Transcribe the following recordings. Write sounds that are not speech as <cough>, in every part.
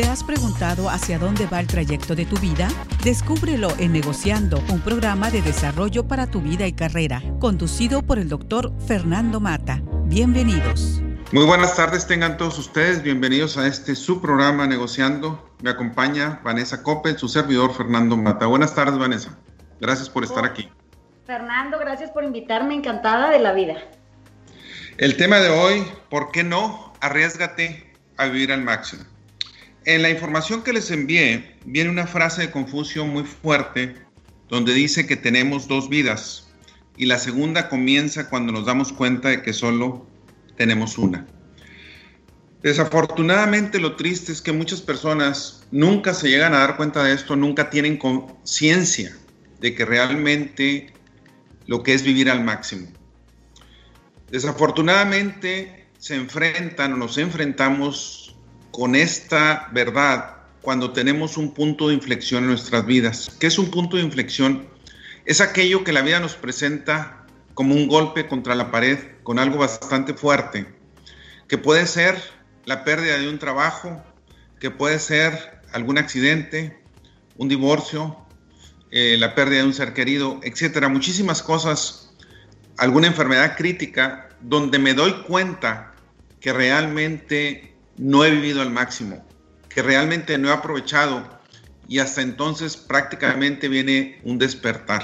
¿Te has preguntado hacia dónde va el trayecto de tu vida? Descúbrelo en Negociando, un programa de desarrollo para tu vida y carrera, conducido por el doctor Fernando Mata. Bienvenidos. Muy buenas tardes, tengan todos ustedes bienvenidos a este su programa Negociando. Me acompaña Vanessa Coppel, su servidor Fernando Mata. Buenas tardes, Vanessa. Gracias por estar aquí. Fernando, gracias por invitarme, encantada de la vida. El tema de hoy, ¿por qué no? Arriesgate a vivir al máximo. En la información que les envié viene una frase de Confucio muy fuerte donde dice que tenemos dos vidas y la segunda comienza cuando nos damos cuenta de que solo tenemos una. Desafortunadamente lo triste es que muchas personas nunca se llegan a dar cuenta de esto, nunca tienen conciencia de que realmente lo que es vivir al máximo. Desafortunadamente se enfrentan o nos enfrentamos con esta verdad cuando tenemos un punto de inflexión en nuestras vidas. ¿Qué es un punto de inflexión? Es aquello que la vida nos presenta como un golpe contra la pared, con algo bastante fuerte, que puede ser la pérdida de un trabajo, que puede ser algún accidente, un divorcio, eh, la pérdida de un ser querido, etcétera, muchísimas cosas, alguna enfermedad crítica, donde me doy cuenta que realmente no he vivido al máximo, que realmente no he aprovechado y hasta entonces prácticamente viene un despertar.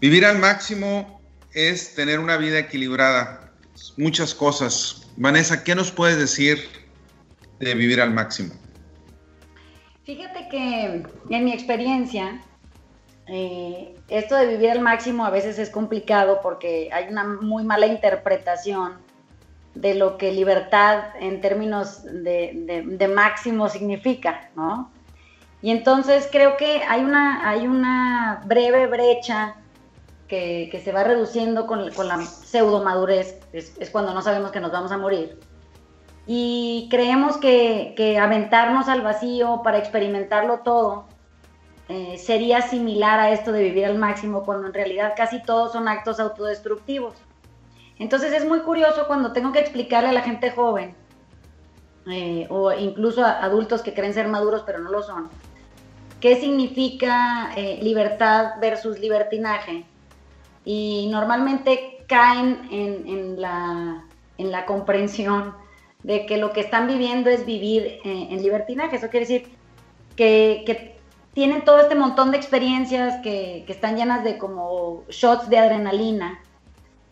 Vivir al máximo es tener una vida equilibrada, muchas cosas. Vanessa, ¿qué nos puedes decir de vivir al máximo? Fíjate que en mi experiencia, eh, esto de vivir al máximo a veces es complicado porque hay una muy mala interpretación de lo que libertad en términos de, máximo significa, ¿no? Y entonces creo que hay una, hay una breve brecha que, se va reduciendo con, la pseudo madurez, es, cuando no sabemos que nos vamos a morir. Y creemos que, aventarnos al vacío para experimentarlo todo eh, sería similar a esto de vivir al máximo, cuando en realidad casi todos son actos autodestructivos. Entonces es muy curioso cuando tengo que explicarle a la gente joven, eh, o incluso a adultos que creen ser maduros pero no lo son, qué significa eh, libertad versus libertinaje. Y normalmente caen en, la, comprensión de que lo que están viviendo es vivir eh, en libertinaje. Eso quiere decir que, tienen todo este montón de experiencias que, que están llenas de como shots de adrenalina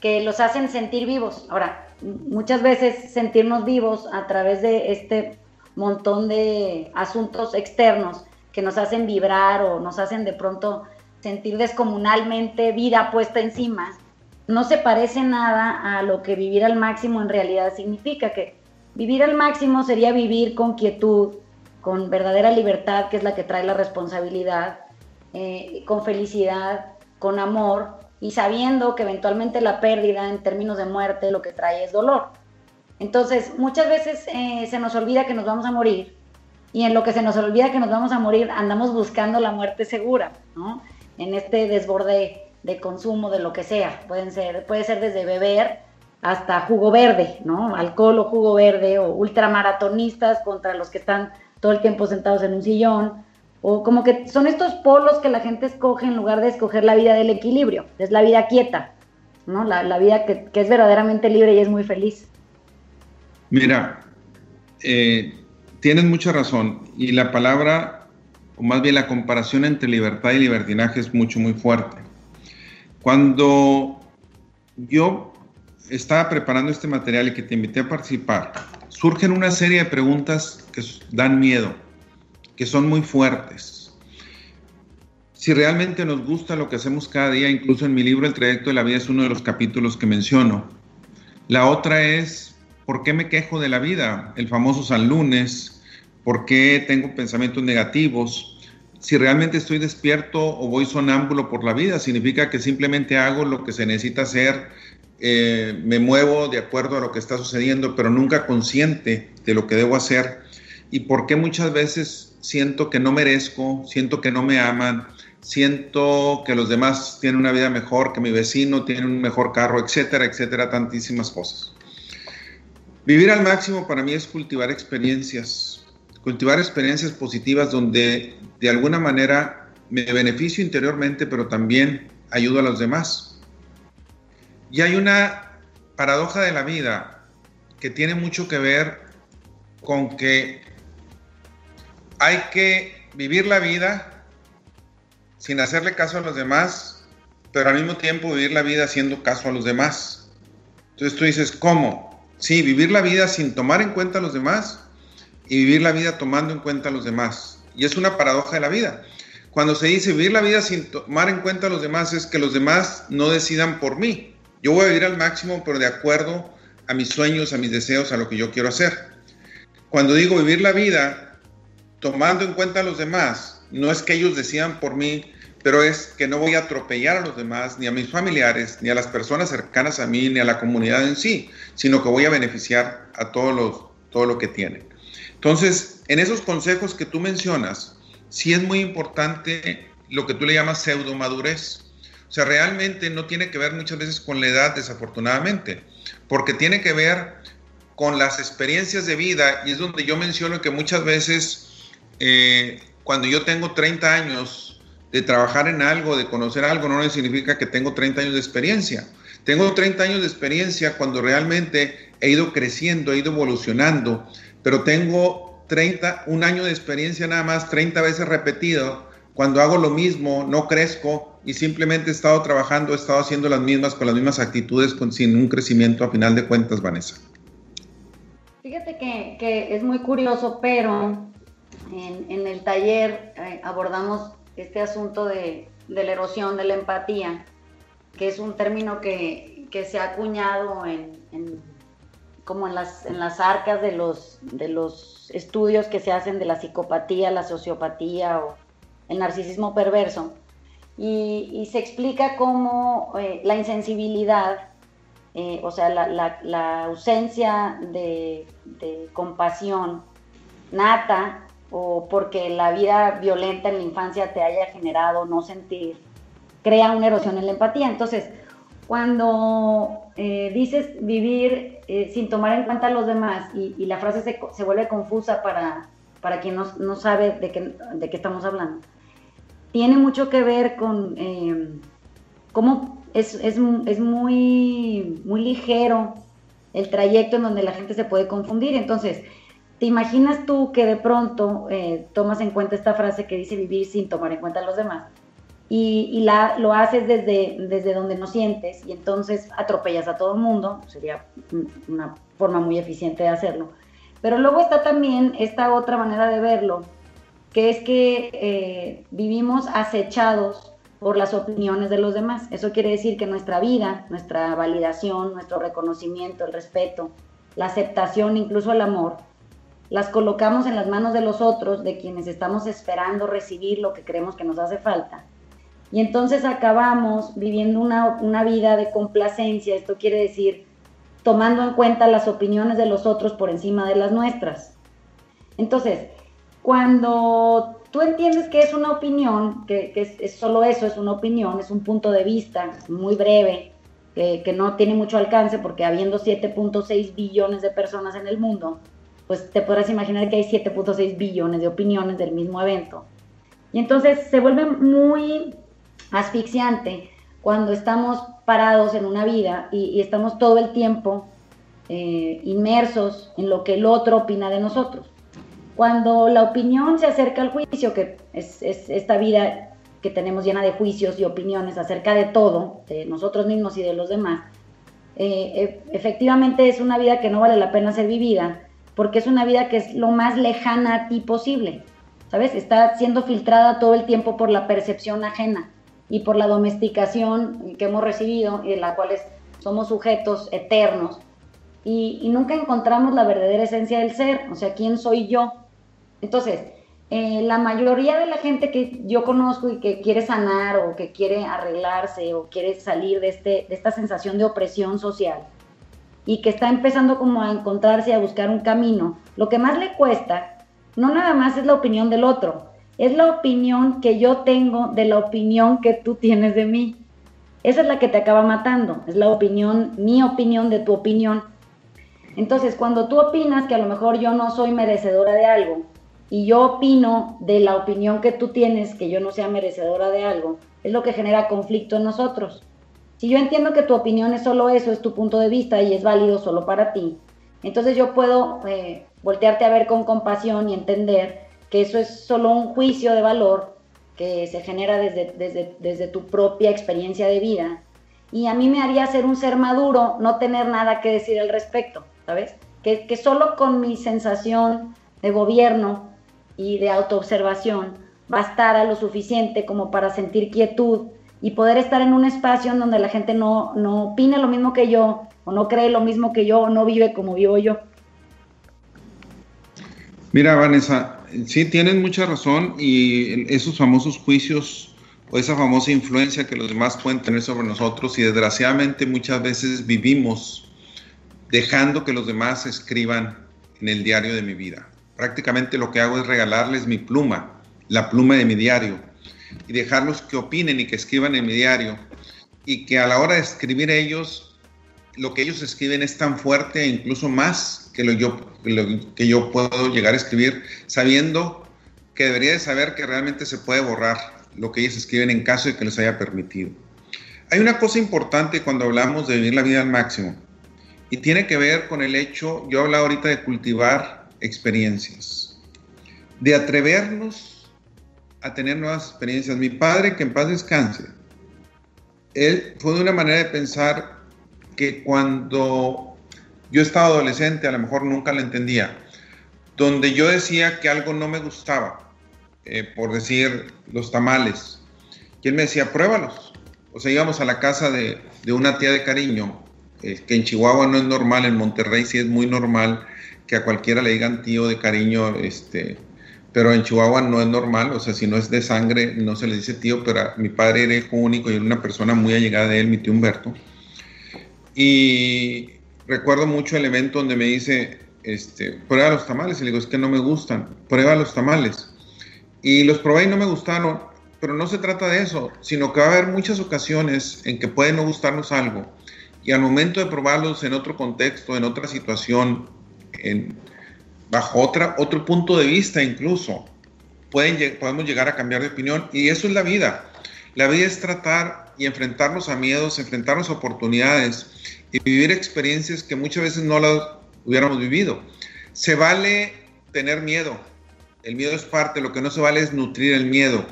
que los hacen sentir vivos. Ahora, muchas veces sentirnos vivos a través de este montón de asuntos externos que nos hacen vibrar o nos hacen de pronto sentir descomunalmente vida puesta encima, no se parece nada a lo que vivir al máximo en realidad significa, que vivir al máximo sería vivir con quietud, con verdadera libertad, que es la que trae la responsabilidad, eh, con felicidad, con amor, y sabiendo que eventualmente la pérdida en términos de muerte lo que trae es dolor. Entonces, muchas veces eh, se nos olvida que nos vamos a morir y en lo que se nos olvida que nos vamos a morir andamos buscando la muerte segura, ¿no? En este desborde de consumo de lo que sea, pueden ser, puede ser desde beber hasta jugo verde, ¿no? Alcohol o jugo verde o ultramaratonistas contra los que están todo el tiempo sentados en un sillón, o como que son estos polos que la gente escoge en lugar de escoger la vida del equilibrio, es la vida quieta, ¿no? La, vida que, es verdaderamente libre y es muy feliz. Mira, eh, tienes mucha razón y la palabra, o más bien la comparación entre libertad y libertinaje es mucho, muy fuerte. Cuando yo estaba preparando este material y que te invité a participar, surgen una serie de preguntas que dan miedo que son muy fuertes. Si realmente nos gusta lo que hacemos cada día, incluso en mi libro El trayecto de la vida es uno de los capítulos que menciono. La otra es, ¿por qué me quejo de la vida? El famoso San Lunes, ¿por qué tengo pensamientos negativos? Si realmente estoy despierto o voy sonámbulo por la vida, significa que simplemente hago lo que se necesita hacer, eh, me muevo de acuerdo a lo que está sucediendo, pero nunca consciente de lo que debo hacer. Y por qué muchas veces siento que no merezco, siento que no me aman, siento que los demás tienen una vida mejor, que mi vecino tiene un mejor carro, etcétera, etcétera, tantísimas cosas. Vivir al máximo para mí es cultivar experiencias, cultivar experiencias positivas donde de alguna manera me beneficio interiormente, pero también ayudo a los demás. Y hay una paradoja de la vida que tiene mucho que ver con que hay que vivir la vida sin hacerle caso a los demás, pero al mismo tiempo vivir la vida haciendo caso a los demás. Entonces tú dices, ¿cómo? Sí, vivir la vida sin tomar en cuenta a los demás y vivir la vida tomando en cuenta a los demás. Y es una paradoja de la vida. Cuando se dice vivir la vida sin tomar en cuenta a los demás es que los demás no decidan por mí. Yo voy a vivir al máximo, pero de acuerdo a mis sueños, a mis deseos, a lo que yo quiero hacer. Cuando digo vivir la vida tomando en cuenta a los demás, no es que ellos decidan por mí, pero es que no voy a atropellar a los demás, ni a mis familiares, ni a las personas cercanas a mí, ni a la comunidad en sí, sino que voy a beneficiar a todos los, todo lo que tienen. Entonces, en esos consejos que tú mencionas, sí es muy importante lo que tú le llamas pseudo madurez. O sea, realmente no tiene que ver muchas veces con la edad, desafortunadamente, porque tiene que ver con las experiencias de vida y es donde yo menciono que muchas veces eh, cuando yo tengo 30 años de trabajar en algo, de conocer algo, no significa que tengo 30 años de experiencia. Tengo 30 años de experiencia cuando realmente he ido creciendo, he ido evolucionando, pero tengo 30, un año de experiencia nada más, 30 veces repetido. Cuando hago lo mismo, no crezco y simplemente he estado trabajando, he estado haciendo las mismas, con las mismas actitudes, con, sin un crecimiento a final de cuentas, Vanessa. Fíjate que, es muy curioso, pero en, el taller eh, abordamos este asunto de, la erosión de la empatía, que es un término que, se ha acuñado en como en las, en las arcas de los, de los estudios que se hacen de la psicopatía, la sociopatía o el narcisismo perverso. Y, se explica cómo eh, la insensibilidad, eh, o sea, la, ausencia de, de, compasión nata o porque la vida violenta en la infancia te haya generado no sentir, crea una erosión en la empatía. Entonces, cuando eh, dices vivir eh, sin tomar en cuenta a los demás y, la frase se, vuelve confusa para, para quien no, sabe de qué, de qué, estamos hablando, tiene mucho que ver con eh, cómo es, es, es, muy, muy ligero el trayecto en donde la gente se puede confundir. Entonces, ¿te imaginas tú que de pronto tomas en cuenta esta frase que dice vivir sin tomar en cuenta a los demás? y, lo haces desde, desde donde no sientes y entonces atropellas a todo el mundo, sería una forma muy eficiente de hacerlo. Pero luego está también esta otra manera de verlo, que es que eh, vivimos acechados por las opiniones de los demás. Eso quiere decir que nuestra vida, nuestra validación, nuestro reconocimiento, el respeto, la aceptación, incluso el amor, las colocamos en las manos de los otros, de quienes estamos esperando recibir lo que creemos que nos hace falta y entonces acabamos viviendo una, vida de complacencia, esto quiere decir tomando en cuenta las opiniones de los otros por encima de las nuestras. Entonces, cuando tú entiendes que es una opinión, que, es, solo eso, es una opinión, es un punto de vista muy breve, que, que no tiene mucho alcance, porque habiendo 7.6 billones de personas en el mundo, pues te podrás imaginar que hay 7.6 billones de opiniones del mismo evento. Y entonces se vuelve muy asfixiante cuando estamos parados en una vida y, estamos todo el tiempo eh, inmersos en lo que el otro opina de nosotros. Cuando la opinión se acerca al juicio, que es, esta vida que tenemos llena de juicios y opiniones acerca de todo, de nosotros mismos y de los demás, eh, e, efectivamente es una vida que no vale la pena ser vivida, porque es una vida que es lo más lejana a ti posible, ¿sabes? Está siendo filtrada todo el tiempo por la percepción ajena y por la domesticación que hemos recibido y de la cual somos sujetos eternos y, nunca encontramos la verdadera esencia del ser, o sea, ¿quién soy yo? Entonces, eh, la mayoría de la gente que yo conozco y que quiere sanar o que quiere arreglarse o quiere salir de, este, de esta sensación de opresión social y que está empezando como a encontrarse, a buscar un camino, lo que más le cuesta no nada más es la opinión del otro, es la opinión que yo tengo de la opinión que tú tienes de mí. Esa es la que te acaba matando, es la opinión, mi opinión de tu opinión. Entonces, cuando tú opinas que a lo mejor yo no soy merecedora de algo, y yo opino de la opinión que tú tienes, que yo no sea merecedora de algo, es lo que genera conflicto en nosotros. Si yo entiendo que tu opinión es solo eso, es tu punto de vista y es válido solo para ti, entonces yo puedo eh, voltearte a ver con compasión y entender que eso es solo un juicio de valor que se genera desde, desde, desde tu propia experiencia de vida. Y a mí me haría ser un ser maduro no tener nada que decir al respecto, ¿sabes? Que, que solo con mi sensación de gobierno y de autoobservación bastar a lo suficiente como para sentir quietud y poder estar en un espacio en donde la gente no, no opine lo mismo que yo, o no cree lo mismo que yo, o no vive como vivo yo. Mira, Vanessa, sí tienes mucha razón y esos famosos juicios o esa famosa influencia que los demás pueden tener sobre nosotros y desgraciadamente muchas veces vivimos dejando que los demás escriban en el diario de mi vida. Prácticamente lo que hago es regalarles mi pluma, la pluma de mi diario, y dejarlos que opinen y que escriban en mi diario, y que a la hora de escribir ellos, lo que ellos escriben es tan fuerte incluso más que lo, yo, que yo puedo llegar a escribir, sabiendo que debería de saber que realmente se puede borrar lo que ellos escriben en caso de que les haya permitido. Hay una cosa importante cuando hablamos de vivir la vida al máximo, y tiene que ver con el hecho, yo hablaba ahorita de cultivar experiencias, de atrevernos a tener nuevas experiencias. Mi padre, que en paz descanse, él fue de una manera de pensar que cuando yo estaba adolescente, a lo mejor nunca lo entendía, donde yo decía que algo no me gustaba, eh, por decir los tamales, y él me decía, pruébalos. O sea, íbamos a la casa de, una tía de cariño, eh, que en Chihuahua no es normal, en Monterrey sí es muy normal, que a cualquiera le digan tío de cariño, este, pero en Chihuahua no es normal, o sea, si no es de sangre, no se le dice tío, pero mi padre era hijo único y era una persona muy allegada de él, mi tío Humberto. Y recuerdo mucho el evento donde me dice, este, prueba los tamales, y le digo, es que no me gustan, prueba los tamales. Y los probé y no me gustaron, pero no se trata de eso, sino que va a haber muchas ocasiones en que puede no gustarnos algo. Y al momento de probarlos en otro contexto, en otra situación, bajo otra, otro punto de vista incluso, pueden, podemos llegar a cambiar de opinión y eso es la vida. La vida es tratar y enfrentarnos a miedos, enfrentarnos a oportunidades y vivir experiencias que muchas veces no las hubiéramos vivido. Se vale tener miedo, el miedo es parte, lo que no se vale es nutrir el miedo.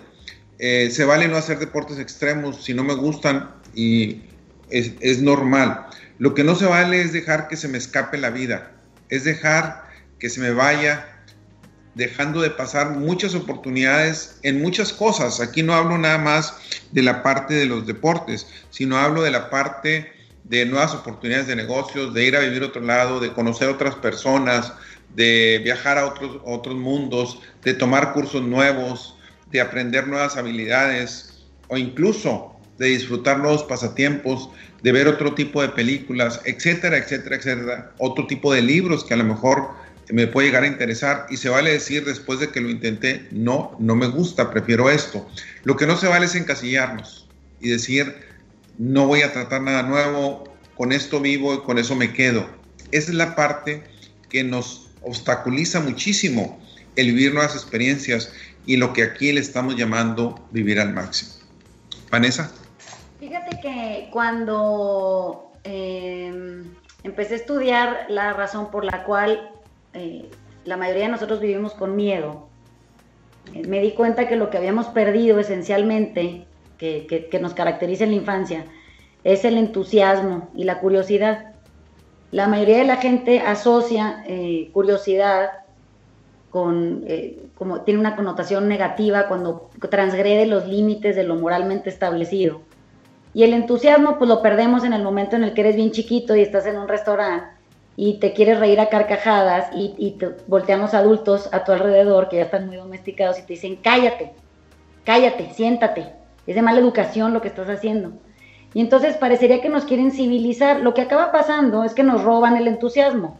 Eh, se vale no hacer deportes extremos si no me gustan y es, es normal. Lo que no se vale es dejar que se me escape la vida es dejar que se me vaya, dejando de pasar muchas oportunidades en muchas cosas. Aquí no hablo nada más de la parte de los deportes, sino hablo de la parte de nuevas oportunidades de negocios, de ir a vivir a otro lado, de conocer otras personas, de viajar a otros, otros mundos, de tomar cursos nuevos, de aprender nuevas habilidades o incluso de disfrutar nuevos pasatiempos, de ver otro tipo de películas, etcétera, etcétera, etcétera, otro tipo de libros que a lo mejor me puede llegar a interesar y se vale decir después de que lo intenté, no, no me gusta, prefiero esto. Lo que no se vale es encasillarnos y decir, no voy a tratar nada nuevo, con esto vivo y con eso me quedo. Esa es la parte que nos obstaculiza muchísimo el vivir nuevas experiencias y lo que aquí le estamos llamando vivir al máximo. Vanessa. Fíjate que cuando em, empecé a estudiar la razón por la cual eh, la mayoría de nosotros vivimos con miedo, eh, me di cuenta que lo que habíamos perdido esencialmente, que, nos caracteriza en la infancia, es el entusiasmo y la curiosidad. La mayoría de la gente asocia eh, curiosidad con, como tiene una connotación negativa cuando transgrede los límites de lo moralmente establecido. Y el entusiasmo, pues lo perdemos en el momento en el que eres bien chiquito y estás en un restaurante y te quieres reír a carcajadas y, te volteamos adultos a tu alrededor que ya están muy domesticados y te dicen, cállate, cállate, siéntate. Es de mala educación lo que estás haciendo. Y entonces parecería que nos quieren civilizar. Lo que acaba pasando es que nos roban el entusiasmo.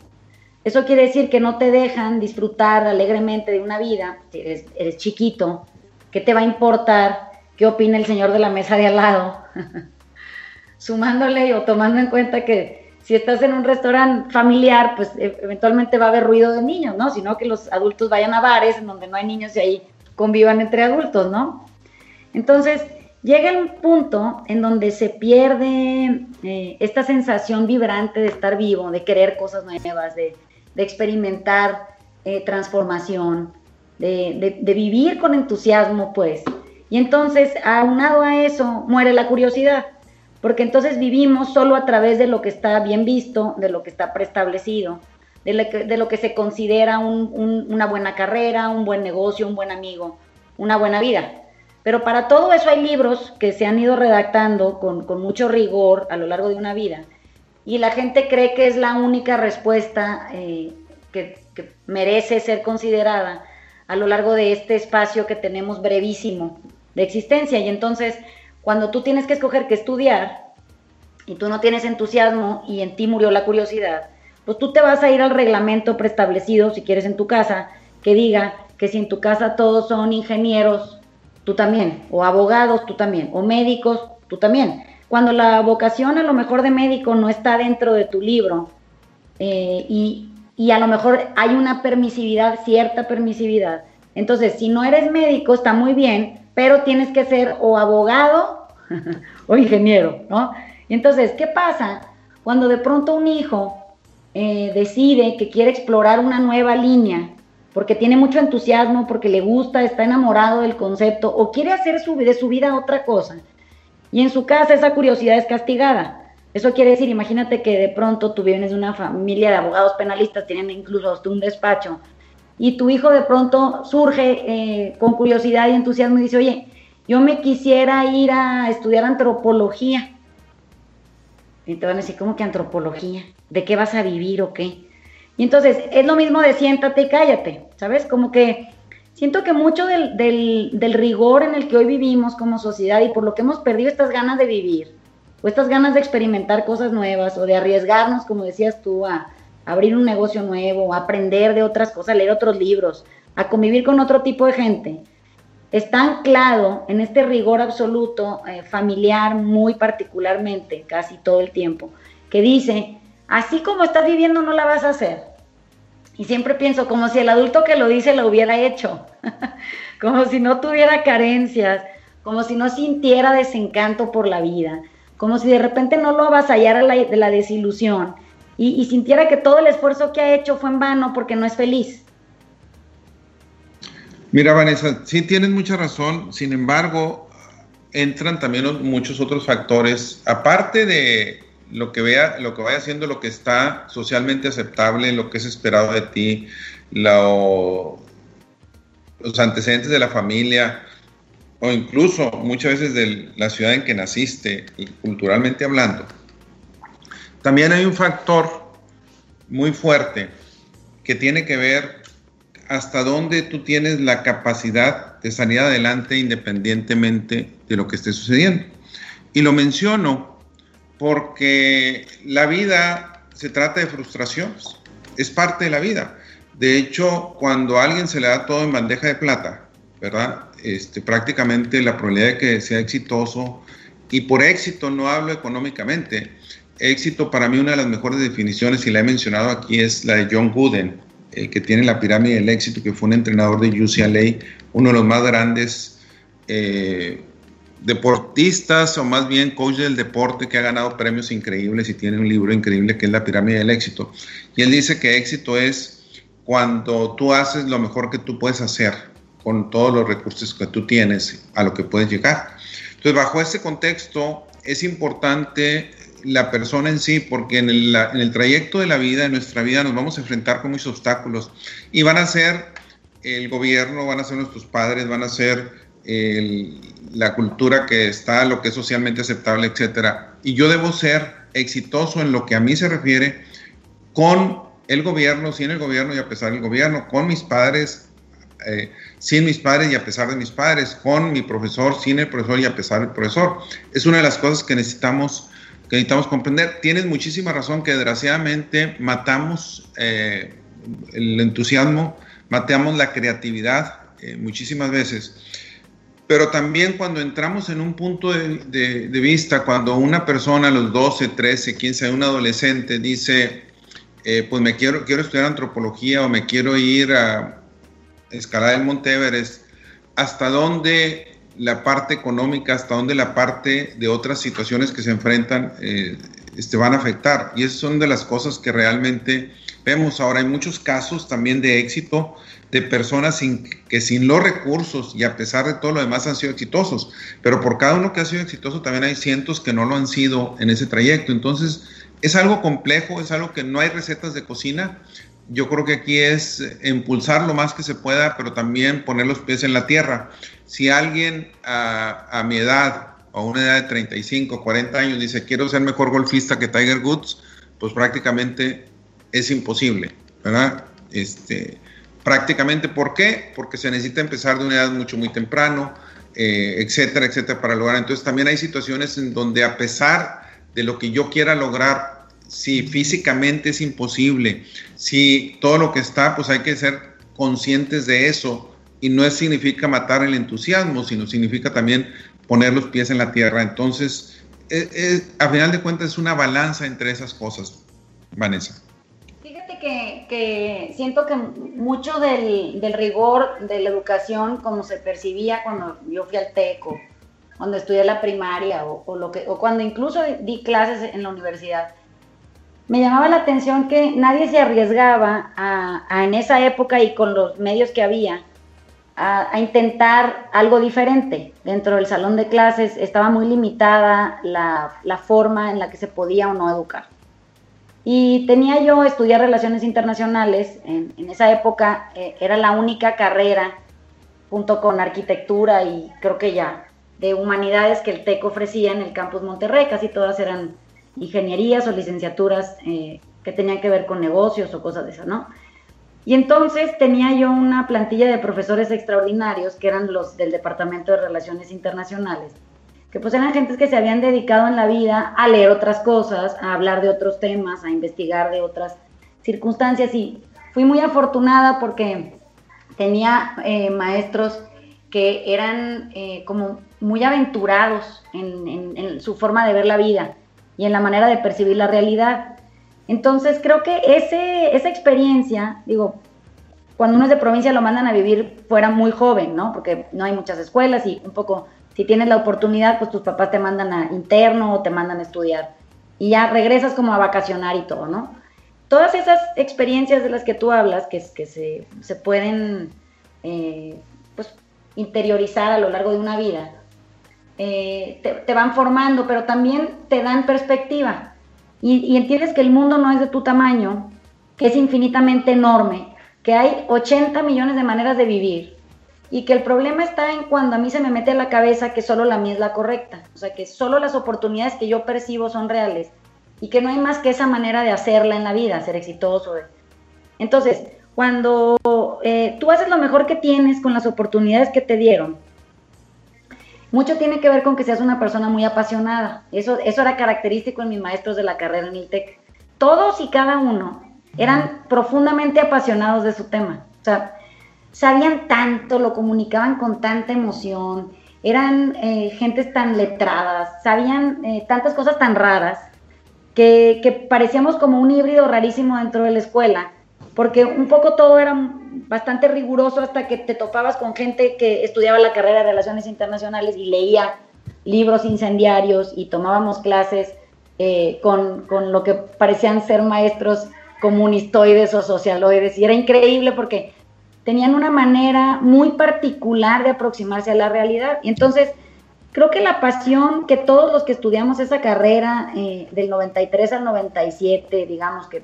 Eso quiere decir que no te dejan disfrutar alegremente de una vida, si eres, eres chiquito, ¿qué te va a importar qué opina el señor de la mesa de al lado, <laughs> sumándole o tomando en cuenta que si estás en un restaurante familiar, pues e, eventualmente va a haber ruido de niños, ¿no? Sino que los adultos vayan a bares en donde no hay niños y ahí convivan entre adultos, ¿no? Entonces, llega un punto en donde se pierde eh, esta sensación vibrante de estar vivo, de querer cosas nuevas, de, experimentar eh, transformación, de, de, vivir con entusiasmo, pues. Y entonces, aunado a eso, muere la curiosidad porque entonces vivimos solo a través de lo que está bien visto, de lo que está preestablecido, de lo que, se considera una buena carrera, un buen negocio, un buen amigo, una buena vida. Pero para todo eso hay libros que se han ido redactando con, mucho rigor a lo largo de una vida y la gente cree que es la única respuesta eh, que, que merece ser considerada a lo largo de este espacio que tenemos brevísimo de existencia y entonces cuando tú tienes que escoger qué estudiar y tú no tienes entusiasmo y en ti murió la curiosidad, pues tú te vas a ir al reglamento preestablecido, si quieres en tu casa, que diga que si en tu casa todos son ingenieros, tú también, o abogados, tú también, o médicos, tú también. Cuando la vocación a lo mejor de médico no está dentro de tu libro eh, y, y a lo mejor hay una permisividad, cierta permisividad. Entonces, si no eres médico, está muy bien, pero tienes que ser o abogado <laughs> o ingeniero, ¿no? Y entonces, ¿qué pasa cuando de pronto un hijo eh, decide que quiere explorar una nueva línea porque tiene mucho entusiasmo, porque le gusta, está enamorado del concepto o quiere hacer su, de su vida otra cosa? Y en su casa esa curiosidad es castigada. Eso quiere decir, imagínate que de pronto tú vienes de una familia de abogados penalistas, tienen incluso hasta un despacho, y tu hijo de pronto surge eh, con curiosidad y entusiasmo y dice, oye, yo me quisiera ir a estudiar antropología. Y te van a decir, ¿cómo que antropología? ¿De qué vas a vivir o qué? Y entonces es lo mismo de siéntate y cállate, ¿sabes? Como que siento que mucho del, del rigor en el que hoy vivimos como sociedad y por lo que hemos perdido estas ganas de vivir, o estas ganas de experimentar cosas nuevas, o de arriesgarnos, como decías tú, a, abrir un negocio nuevo, aprender de otras cosas, leer otros libros, a convivir con otro tipo de gente, está anclado en este rigor absoluto, eh, familiar muy particularmente, casi todo el tiempo, que dice, así como estás viviendo no la vas a hacer. Y siempre pienso como si el adulto que lo dice lo hubiera hecho, <laughs> como si no tuviera carencias, como si no sintiera desencanto por la vida, como si de repente no lo avasallara la, de la desilusión y, sintiera que todo el esfuerzo que ha hecho fue en vano porque no es feliz. Mira, Vanessa, sí tienes mucha razón, sin embargo, entran también muchos otros factores, aparte de lo que vea, lo que vaya haciendo, lo que está socialmente aceptable, lo que es esperado de ti, los antecedentes de la familia, o incluso muchas veces de la ciudad en que naciste, culturalmente hablando también hay un factor muy fuerte que tiene que ver hasta dónde tú tienes la capacidad de salir adelante independientemente de lo que esté sucediendo. Y lo menciono porque la vida se trata de frustraciones, es parte de la vida. De hecho, cuando a alguien se le da todo en bandeja de plata, ¿verdad? Este, prácticamente la probabilidad de que sea exitoso, y por éxito no hablo económicamente, éxito para mí una de las mejores definiciones, y la he mencionado aquí, es la de John Gooden, eh, que tiene la pirámide del éxito, que fue un entrenador de UCLA, uno de los más grandes eh, deportistas, o más bien coach del deporte, que ha ganado premios increíbles y tiene un libro increíble que es la pirámide del éxito. Y él dice que éxito es cuando tú haces lo mejor que tú puedes hacer con todos los recursos que tú tienes a lo que puedes llegar. Entonces, bajo ese contexto, es importante la persona en sí, porque en el, trayecto de la vida, en nuestra vida, nos vamos a enfrentar con muchos obstáculos y van a ser el gobierno, van a ser nuestros padres, van a ser la cultura que está, lo que es socialmente aceptable, etcétera. Y yo debo ser exitoso en lo que a mí se refiere con el gobierno, sin el gobierno y a pesar del gobierno, con mis padres, eh, sin mis padres y a pesar de mis padres, con mi profesor, sin el profesor y a pesar del profesor. Es una de las cosas que necesitamos que necesitamos comprender. Tienes muchísima razón que desgraciadamente matamos eh, el entusiasmo, matamos la creatividad eh, muchísimas veces. pero también cuando entramos en un punto de, vista, cuando una persona a los 12, 13, 15, un adolescente dice, eh, pues me quiero, quiero estudiar antropología o me quiero ir a escalar el Monte ¿hasta dónde la parte económica, hasta dónde la parte de otras situaciones que se enfrentan eh, este, van a afectar? Y esas son de las cosas que realmente vemos ahora. Hay muchos casos también de éxito de personas que sin los recursos y a pesar de todo lo demás han sido exitosos. Pero por cada uno que ha sido exitoso también hay cientos que no lo han sido en ese trayecto. Entonces es algo complejo, es algo que no hay recetas de cocina. Yo creo que aquí es impulsar lo más que se pueda, pero también poner los pies en la tierra. Si alguien a, mi edad a una edad de 35, 40 años dice quiero ser mejor golfista que Tiger Woods, pues prácticamente es imposible, ¿verdad? Este, prácticamente, ¿por qué? Porque se necesita empezar de una edad mucho, muy temprano, eh, etcétera, etcétera, para lograr. Entonces también hay situaciones en donde a pesar de lo que yo quiera lograr, si físicamente es imposible, si todo lo que está, pues hay que ser conscientes de eso y no significa matar el entusiasmo, sino significa también poner los pies en la tierra. Entonces, eh, eh, a final de cuentas es una balanza entre esas cosas, Vanessa que, siento que mucho del, rigor de la educación, como se percibía cuando yo fui al TECO, cuando estudié la primaria o, lo que, o cuando incluso di clases en la universidad, me llamaba la atención que nadie se arriesgaba a, en esa época y con los medios que había a, intentar algo diferente. Dentro del salón de clases estaba muy limitada la, la forma en la que se podía o no educar. Y tenía yo estudiar relaciones internacionales, en, esa época eh, era la única carrera, junto con arquitectura y creo que ya, de humanidades que el TEC ofrecía en el campus Monterrey, casi todas eran ingenierías o licenciaturas eh, que tenían que ver con negocios o cosas de eso, ¿no? Y entonces tenía yo una plantilla de profesores extraordinarios, que eran los del Departamento de Relaciones Internacionales, que pues eran gentes que se habían dedicado en la vida a leer otras cosas, a hablar de otros temas, a investigar de otras circunstancias y fui muy afortunada porque tenía eh, maestros que eran eh, como muy aventurados en, su forma de ver la vida y en la manera de percibir la realidad. Entonces creo que ese, esa experiencia, digo, cuando uno es de provincia lo mandan a vivir fuera muy joven, ¿no? Porque no hay muchas escuelas y un poco si tienes la oportunidad, pues tus papás te mandan a interno o te mandan a estudiar. Y ya regresas como a vacacionar y todo, ¿no? Todas esas experiencias de las que tú hablas, que, que se, pueden eh, pues, interiorizar a lo largo de una vida, eh, te, van formando, pero también te dan perspectiva. Y, entiendes que el mundo no es de tu tamaño, que es infinitamente enorme, que hay 80 millones de maneras de vivir y que el problema está en cuando a mí se me mete a la cabeza que solo la mía es la correcta, o sea, que solo las oportunidades que yo percibo son reales y que no hay más que esa manera de hacerla en la vida, ser exitoso. Entonces, cuando eh, tú haces lo mejor que tienes con las oportunidades que te dieron, mucho tiene que ver con que seas una persona muy apasionada. Eso, eso era característico en mis maestros de la carrera en el TEC. Todos y cada uno eran profundamente apasionados de su tema. O sea, sabían tanto, lo comunicaban con tanta emoción, eran eh, gentes tan letradas, sabían eh, tantas cosas tan raras, que, parecíamos como un híbrido rarísimo dentro de la escuela, porque un poco todo era bastante riguroso hasta que te topabas con gente que estudiaba la carrera de Relaciones Internacionales y leía libros incendiarios y tomábamos clases eh, con, con, lo que parecían ser maestros comunistoides o socialoides. Y era increíble porque tenían una manera muy particular de aproximarse a la realidad. Y entonces, creo que la pasión que todos los que estudiamos esa carrera eh, del 93 al 97, digamos que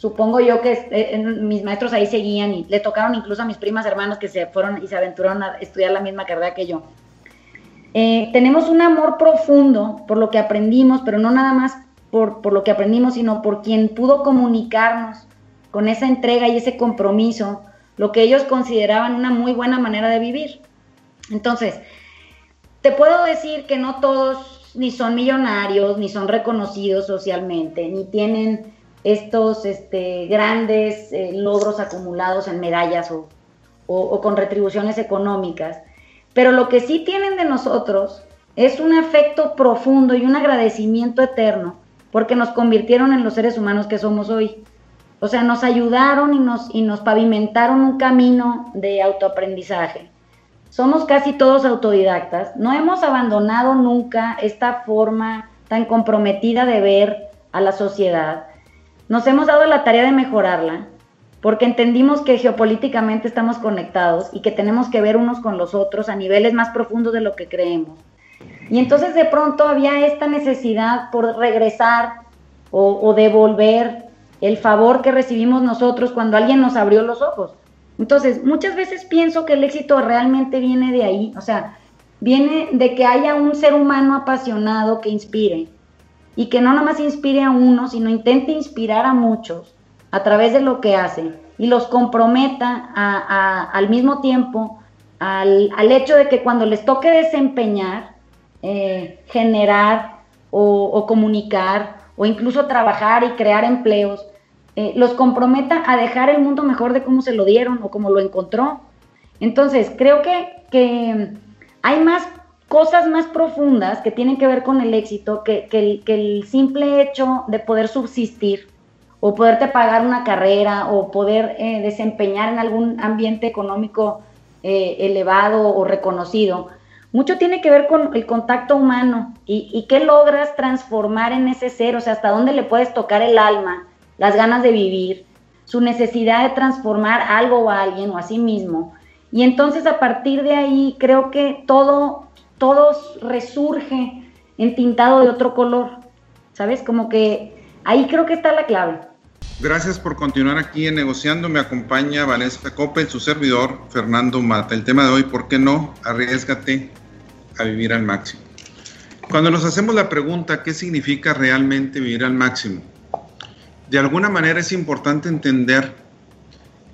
supongo yo que eh, mis maestros ahí seguían y le tocaron incluso a mis primas hermanos que se fueron y se aventuraron a estudiar la misma carrera que yo. Eh, tenemos un amor profundo por lo que aprendimos, pero no nada más por, por lo que aprendimos, sino por quien pudo comunicarnos con esa entrega y ese compromiso lo que ellos consideraban una muy buena manera de vivir. Entonces, te puedo decir que no todos ni son millonarios, ni son reconocidos socialmente, ni tienen estos este, grandes eh, logros acumulados en medallas o, con retribuciones económicas, pero lo que sí tienen de nosotros es un afecto profundo y un agradecimiento eterno porque nos convirtieron en los seres humanos que somos hoy. O sea, nos ayudaron y nos, y nos pavimentaron un camino de autoaprendizaje. Somos casi todos autodidactas. No hemos abandonado nunca esta forma tan comprometida de ver a la sociedad. Nos hemos dado la tarea de mejorarla porque entendimos que geopolíticamente estamos conectados y que tenemos que ver unos con los otros a niveles más profundos de lo que creemos. Y entonces de pronto había esta necesidad por regresar o, devolver el favor que recibimos nosotros cuando alguien nos abrió los ojos. Entonces, muchas veces pienso que el éxito realmente viene de ahí, o sea, viene de que haya un ser humano apasionado que inspire y que no nada más inspire a uno, sino intente inspirar a muchos a través de lo que hace y los comprometa al mismo tiempo al, hecho de que cuando les toque desempeñar, eh, generar o comunicar o incluso trabajar y crear empleos, eh, los comprometa a dejar el mundo mejor de cómo se lo dieron o cómo lo encontró. Entonces, creo que, hay más cosas más profundas que tienen que ver con el éxito que, el, simple hecho de poder subsistir o poderte pagar una carrera o poder eh, desempeñar en algún ambiente económico eh, elevado o reconocido. Mucho tiene que ver con el contacto humano y, y qué logras transformar en ese ser, o sea, hasta dónde le puedes tocar el alma, las ganas de vivir, su necesidad de transformar algo o a alguien o a sí mismo. Y entonces a partir de ahí creo que todo, todo resurge entintado de otro color, ¿sabes? Como que ahí creo que está la clave. Gracias por continuar aquí en Negociando. Me acompaña Vanessa Copa y su servidor Fernando Mata. El tema de hoy, ¿por qué no? Arriesgate a vivir al máximo. Cuando nos hacemos la pregunta, ¿qué significa realmente vivir al máximo? de alguna manera es importante entender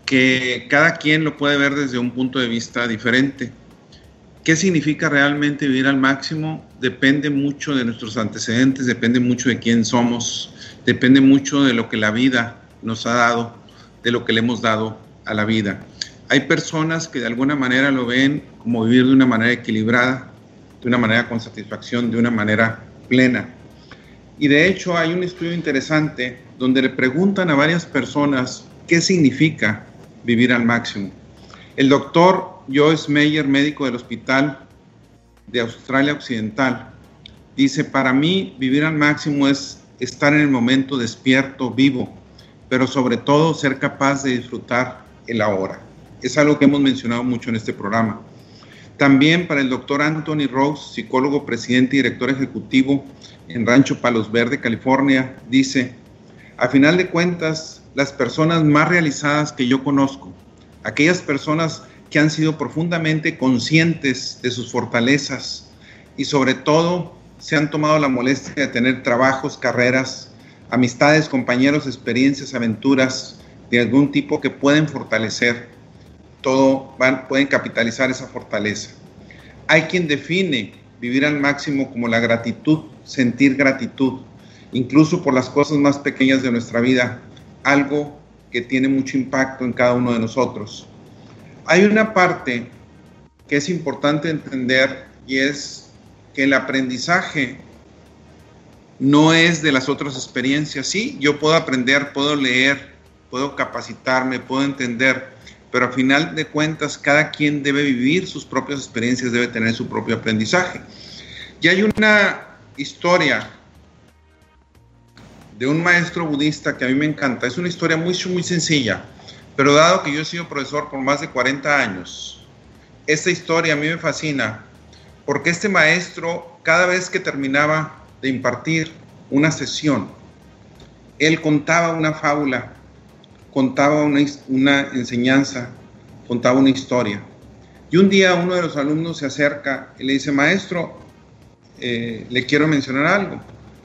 que cada quien lo puede ver desde un punto de vista diferente. ¿Qué significa realmente vivir al máximo? Depende mucho de nuestros antecedentes, depende mucho de quién somos, depende mucho de lo que la vida nos ha dado, de lo que le hemos dado a la vida. Hay personas que de alguna manera lo ven como vivir de una manera equilibrada, de una manera con satisfacción, de una manera plena. Y de hecho hay un estudio interesante donde le preguntan a varias personas qué significa vivir al máximo. El doctor Joyce Meyer, médico del Hospital de Australia Occidental, dice, para mí vivir al máximo es estar en el momento despierto, vivo, pero sobre todo ser capaz de disfrutar el ahora. Es algo que hemos mencionado mucho en este programa. También para el doctor Anthony Rose, psicólogo, presidente y director ejecutivo en Rancho Palos Verde, California, dice, a final de cuentas, las personas más realizadas que yo conozco, aquellas personas que han sido profundamente conscientes de sus fortalezas y sobre todo se han tomado la molestia de tener trabajos, carreras, amistades, compañeros, experiencias, aventuras de algún tipo que pueden fortalecer todo, van, pueden capitalizar esa fortaleza. Hay quien define vivir al máximo como la gratitud, sentir gratitud, incluso por las cosas más pequeñas de nuestra vida, algo que tiene mucho impacto en cada uno de nosotros. Hay una parte que es importante entender y es que el aprendizaje no es de las otras experiencias. Sí, yo puedo aprender, puedo leer, puedo capacitarme, puedo entender, pero al final de cuentas cada quien debe vivir sus propias experiencias, debe tener su propio aprendizaje. Y hay una historia de un maestro budista que a mí me encanta. Es una historia muy, muy sencilla, pero dado que yo he sido profesor por más de 40 años, esta historia a mí me fascina porque este maestro, cada vez que terminaba de impartir una sesión, él contaba una fábula, contaba una, enseñanza, contaba una historia. Y un día uno de los alumnos se acerca y le dice, maestro, eh, le quiero mencionar algo.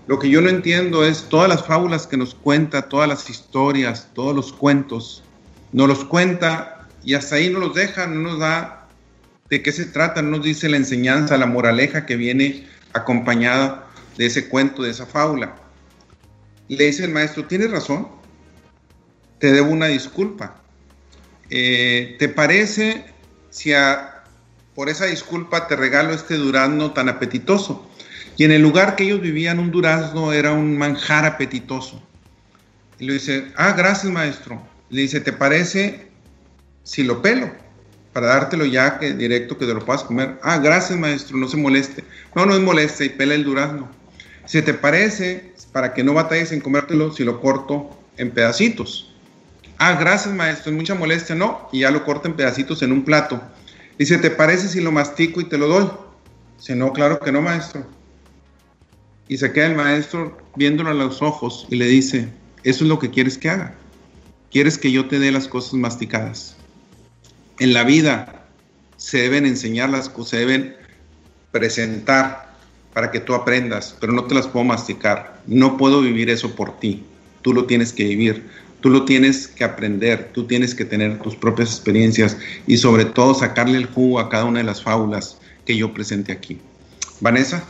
Lo que yo no entiendo es todas las fábulas que nos cuenta, todas las historias, todos los cuentos, nos los cuenta y hasta ahí no los deja, no nos da de qué se trata, no nos dice la enseñanza, la moraleja que viene acompañada de ese cuento, de esa fábula. Le dice el maestro, tienes razón, te debo una disculpa. Eh, ¿Te parece si a por esa disculpa te regalo este durazno tan apetitoso. Y en el lugar que ellos vivían, un durazno era un manjar apetitoso. Y le dice, ah, gracias maestro. Le dice, ¿te parece si lo pelo? Para dártelo ya que directo que te lo puedas comer. Ah, gracias maestro, no se moleste. No, no es moleste y pela el durazno. Si te parece, para que no batalles en comértelo, si lo corto en pedacitos. Ah, gracias maestro, es mucha molestia, no. Y ya lo corto en pedacitos en un plato. Dice, ¿te parece si lo mastico y te lo doy? Dice, no, claro que no, maestro. Y se queda el maestro viéndolo a los ojos y le dice, eso es lo que quieres que haga. Quieres que yo te dé las cosas masticadas. En la vida se deben enseñar las cosas, se deben presentar para que tú aprendas, pero no te las puedo masticar. No puedo vivir eso por ti. Tú lo tienes que vivir. Tú lo tienes que aprender, tú tienes que tener tus propias experiencias y sobre todo sacarle el jugo a cada una de las fábulas que yo presente aquí. Vanessa.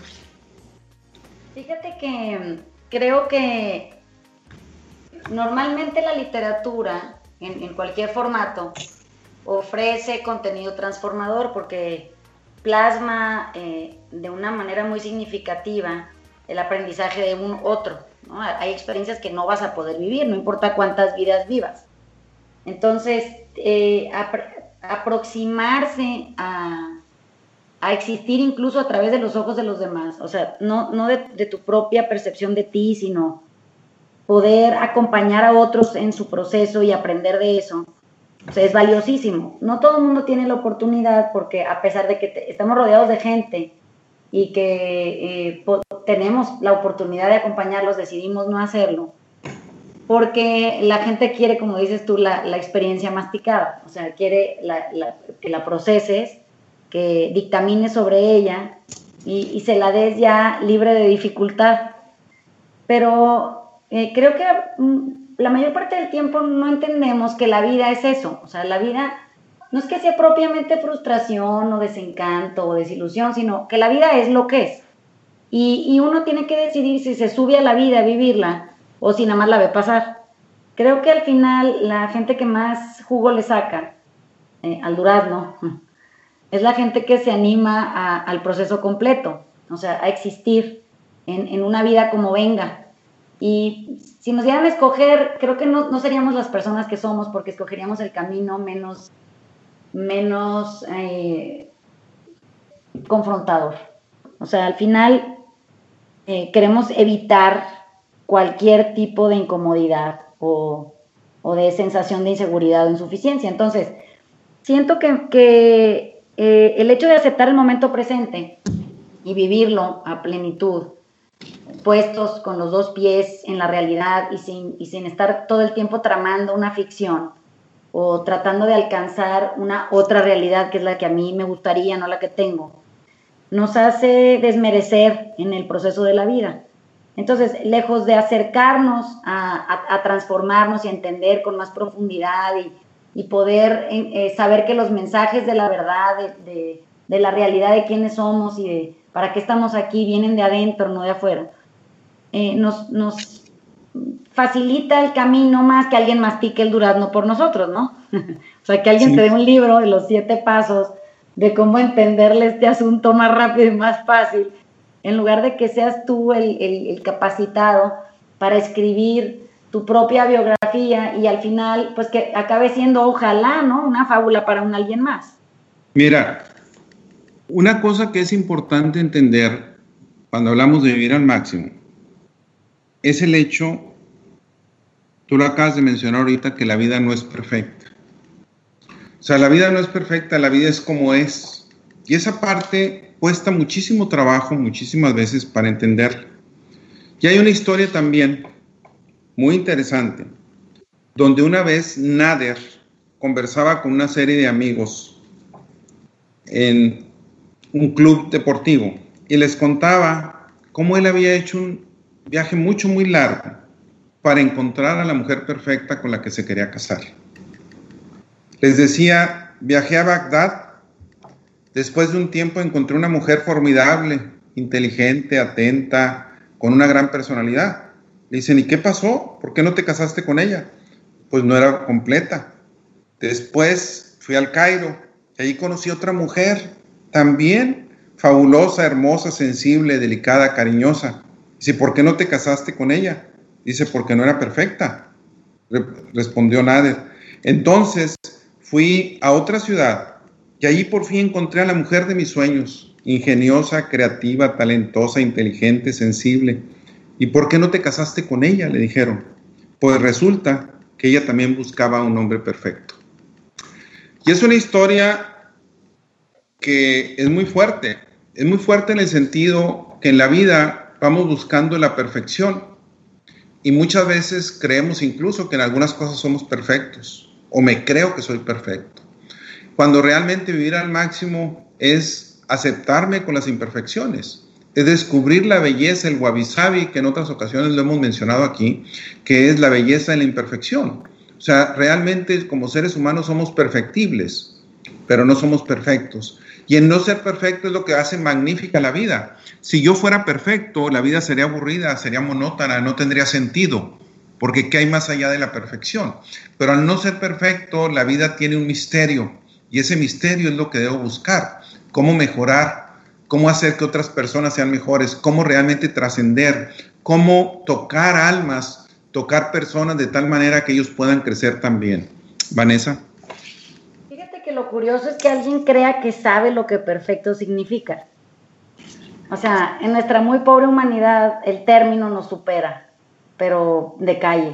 Fíjate que creo que normalmente la literatura, en, cualquier formato, ofrece contenido transformador porque plasma eh, de una manera muy significativa el aprendizaje de un otro. Hay experiencias que no vas a poder vivir, no importa cuántas vidas vivas. Entonces, eh, aproximarse a, existir incluso a través de los ojos de los demás, o sea, no, no de, tu propia percepción de ti, sino poder acompañar a otros en su proceso y aprender de eso, o sea, es valiosísimo. No todo el mundo tiene la oportunidad porque a pesar de que estamos rodeados de gente y que eh, tenemos la oportunidad de acompañarlos, decidimos no hacerlo, porque la gente quiere, como dices tú, la, experiencia masticada, o sea, quiere que la proceses, que dictamines sobre ella y, se la des ya libre de dificultad. Pero eh, creo que mm, la mayor parte del tiempo no entendemos que la vida es eso, o sea, la vida no es que sea propiamente frustración o desencanto o desilusión, sino que la vida es lo que es. Y, uno tiene que decidir si se sube a la vida a vivirla o si nada más la ve pasar. Creo que al final la gente que más jugo le saca eh, al durazno <laughs> es la gente que se anima al proceso completo, o sea, a existir en, en, una vida como venga. Y si nos dieran a escoger, creo que no, no seríamos las personas que somos porque escogeríamos el camino menos menos eh, confrontador. O sea, al final eh, queremos evitar cualquier tipo de incomodidad o, de sensación de inseguridad o insuficiencia. Entonces, siento que, eh, el hecho de aceptar el momento presente y vivirlo a plenitud, puestos con los dos pies en la realidad y sin, y sin estar todo el tiempo tramando una ficción, o tratando de alcanzar una otra realidad que es la que a mí me gustaría, no la que tengo, nos hace desmerecer en el proceso de la vida. Entonces, lejos de acercarnos a, transformarnos y entender con más profundidad y, poder eh, saber que los mensajes de la verdad, de, la realidad de quiénes somos y de para qué estamos aquí, vienen de adentro, no de afuera, eh, nos, nos facilita el camino más que alguien mastique el durazno por nosotros, ¿no? <laughs> o sea, que alguien te dé un libro de los siete pasos de cómo entenderle este asunto más rápido y más fácil, en lugar de que seas tú el, capacitado para escribir tu propia biografía y al final, pues que acabe siendo, ojalá, ¿no? Una fábula para un alguien más. Mira, una cosa que es importante entender cuando hablamos de vivir al máximo es el hecho Tú lo acabas de mencionar ahorita que la vida no es perfecta. O sea, la vida no es perfecta, la vida es como es. Y esa parte cuesta muchísimo trabajo, muchísimas veces para entenderla. Y hay una historia también muy interesante, donde una vez Nader conversaba con una serie de amigos en un club deportivo y les contaba cómo él había hecho un viaje mucho, muy largo para encontrar a la mujer perfecta con la que se quería casar. Les decía, viajé a Bagdad, después de un tiempo encontré una mujer formidable, inteligente, atenta, con una gran personalidad. Le dicen, ¿y qué pasó? ¿Por qué no te casaste con ella? Pues no era completa. Después fui al Cairo, y ahí conocí otra mujer también fabulosa, hermosa, sensible, delicada, cariñosa. Dice, ¿por qué no te casaste con ella? Dice, porque no era perfecta. respondió Nader. Entonces fui a otra ciudad y allí por fin encontré a la mujer de mis sueños, ingeniosa, creativa, talentosa, inteligente, sensible. ¿Y por qué no te casaste con ella? le dijeron. Pues resulta que ella también buscaba un hombre perfecto. Y es una historia que es muy fuerte, es muy fuerte en el sentido que en la vida vamos buscando la perfección y muchas veces creemos incluso que en algunas cosas somos perfectos o me creo que soy perfecto. Cuando realmente vivir al máximo es aceptarme con las imperfecciones, es descubrir la belleza, el wabi que en otras ocasiones lo hemos mencionado aquí, que es la belleza de la imperfección. O sea, realmente como seres humanos somos perfectibles, pero no somos perfectos. Y el no ser perfecto es lo que hace magnífica la vida. Si yo fuera perfecto, la vida sería aburrida, sería monótona, no tendría sentido, porque ¿qué hay más allá de la perfección? Pero al no ser perfecto, la vida tiene un misterio, y ese misterio es lo que debo buscar. Cómo mejorar, cómo hacer que otras personas sean mejores, cómo realmente trascender, cómo tocar almas, tocar personas de tal manera que ellos puedan crecer también. Vanessa lo curioso es que alguien crea que sabe lo que perfecto significa. O sea, en nuestra muy pobre humanidad el término nos supera, pero de calle.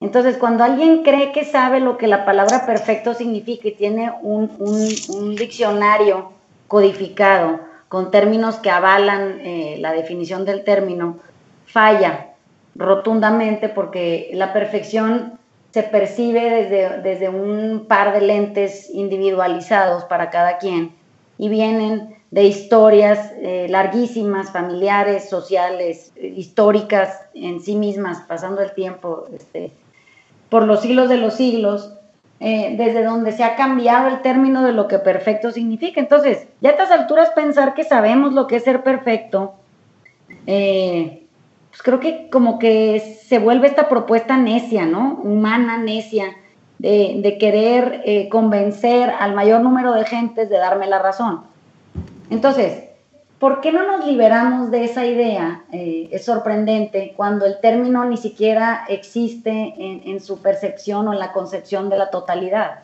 Entonces, cuando alguien cree que sabe lo que la palabra perfecto significa y tiene un, diccionario codificado con términos que avalan eh, la definición del término, falla rotundamente porque la perfección se percibe desde, desde un par de lentes individualizados para cada quien y vienen de historias eh, larguísimas, familiares, sociales, históricas en sí mismas, pasando el tiempo este, por los siglos de los siglos, eh, desde donde se ha cambiado el término de lo que perfecto significa. Entonces, ya a estas alturas pensar que sabemos lo que es ser perfecto, eh, pues creo que como que se vuelve esta propuesta necia, ¿no? Humana, necia, de, querer eh, convencer al mayor número de gentes de darme la razón. Entonces, ¿por qué no nos liberamos de esa idea? Eh, es sorprendente cuando el término ni siquiera existe en, su percepción o en la concepción de la totalidad.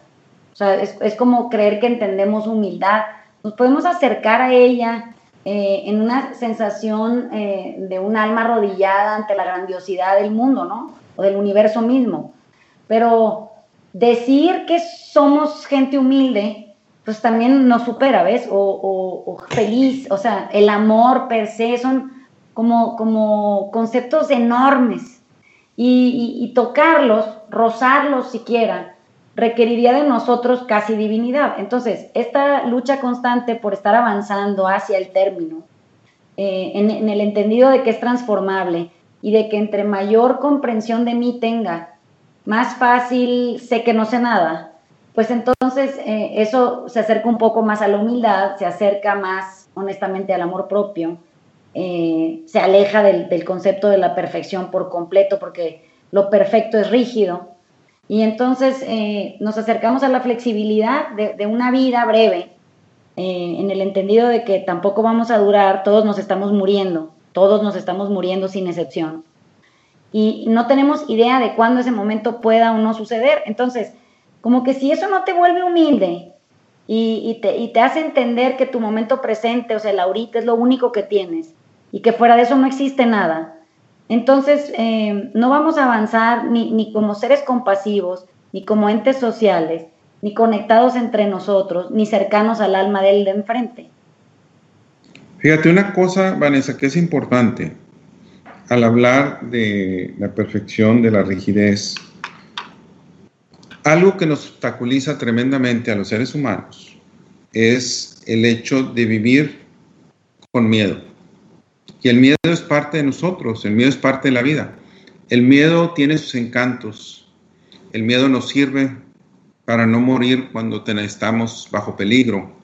O sea, es, es como creer que entendemos humildad. Nos podemos acercar a ella eh, en una sensación eh, de un alma arrodillada ante la grandiosidad del mundo, ¿no? O del universo mismo. Pero decir que somos gente humilde, pues también nos supera, ¿ves? O, feliz, o sea, el amor per se son como, como conceptos enormes. y tocarlos, rozarlos siquiera, requeriría de nosotros casi divinidad. Entonces, esta lucha constante por estar avanzando hacia el término, eh, en, el entendido de que es transformable y de que entre mayor comprensión de mí tenga, más fácil sé que no sé nada, pues entonces eh, eso se acerca un poco más a la humildad, se acerca más honestamente al amor propio, eh, se aleja del, del concepto de la perfección por completo, porque lo perfecto es rígido, y entonces eh, nos acercamos a la flexibilidad de, una vida breve, eh, en el entendido de que tampoco vamos a durar, todos nos estamos muriendo, todos nos estamos muriendo sin excepción. Y no tenemos idea de cuándo ese momento pueda o no suceder. Entonces, como que si eso no te vuelve humilde y, te, hace entender que tu momento presente, o sea, el ahorita es lo único que tienes y que fuera de eso no existe nada, entonces, eh, no vamos a avanzar ni, como seres compasivos, ni como entes sociales, ni conectados entre nosotros, ni cercanos al alma del de enfrente. Fíjate una cosa, Vanessa, que es importante al hablar de la perfección, de la rigidez. Algo que nos obstaculiza tremendamente a los seres humanos es el hecho de vivir con miedo. Y el miedo es parte de nosotros, el miedo es parte de la vida. El miedo tiene sus encantos. El miedo nos sirve para no morir cuando estamos bajo peligro.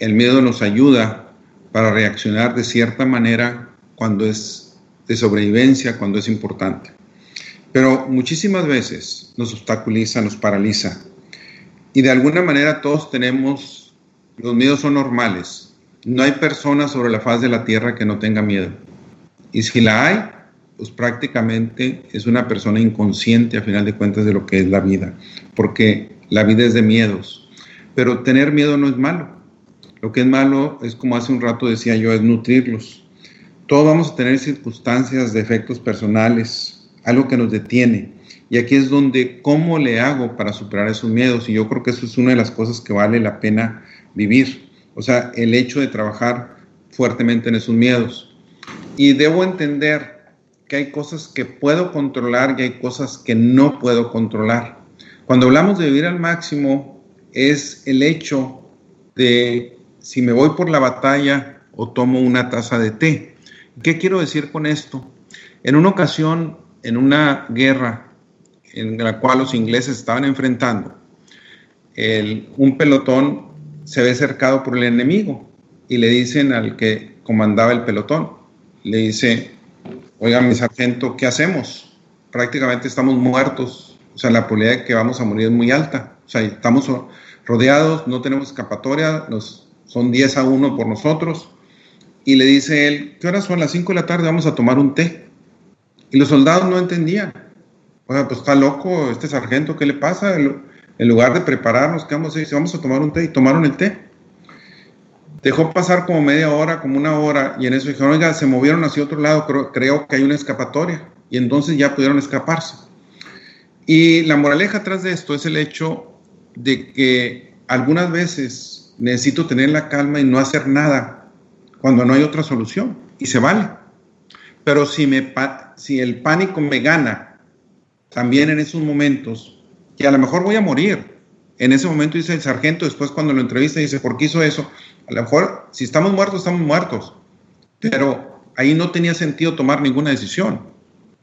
El miedo nos ayuda para reaccionar de cierta manera cuando es de sobrevivencia, cuando es importante. Pero muchísimas veces nos obstaculiza, nos paraliza. Y de alguna manera todos tenemos, los miedos son normales, no hay persona sobre la faz de la tierra que no tenga miedo. Y si la hay, pues prácticamente es una persona inconsciente a final de cuentas de lo que es la vida, porque la vida es de miedos. Pero tener miedo no es malo. Lo que es malo es como hace un rato decía yo, es nutrirlos. Todos vamos a tener circunstancias, defectos personales, algo que nos detiene. Y aquí es donde, ¿cómo le hago para superar esos miedos? Y yo creo que eso es una de las cosas que vale la pena vivir. O sea, el hecho de trabajar fuertemente en esos miedos. Y debo entender que hay cosas que puedo controlar y hay cosas que no puedo controlar. Cuando hablamos de vivir al máximo, es el hecho de si me voy por la batalla o tomo una taza de té. ¿Qué quiero decir con esto? En una ocasión, en una guerra en la cual los ingleses estaban enfrentando, un pelotón se ve cercado por el enemigo y le dicen al que comandaba el pelotón, le dice, oiga mi sargento, ¿qué hacemos? Prácticamente estamos muertos, o sea, la probabilidad de que vamos a morir es muy alta, o sea, estamos rodeados, no tenemos escapatoria, nos, son 10 a 1 por nosotros, y le dice él, ¿qué horas son? Las 5 de la tarde, vamos a tomar un té. Y los soldados no entendían. Oiga, pues está loco este sargento, ¿qué le pasa? En lugar de prepararnos, ¿qué vamos a decir? Vamos a tomar un té y tomaron el té. Dejó pasar como media hora, como una hora, y en eso dijeron, oiga, se movieron hacia otro lado, creo, que hay una escapatoria. Y entonces ya pudieron escaparse. Y la moraleja atrás de esto es el hecho de que algunas veces necesito tener la calma y no hacer nada cuando no hay otra solución. Y se vale. Pero si el pánico me gana también en esos momentos, que a lo mejor voy a morir. En ese momento dice el sargento, después cuando lo entrevista, dice, ¿por qué hizo eso? A lo mejor, si estamos muertos, estamos muertos. Pero ahí no tenía sentido tomar ninguna decisión.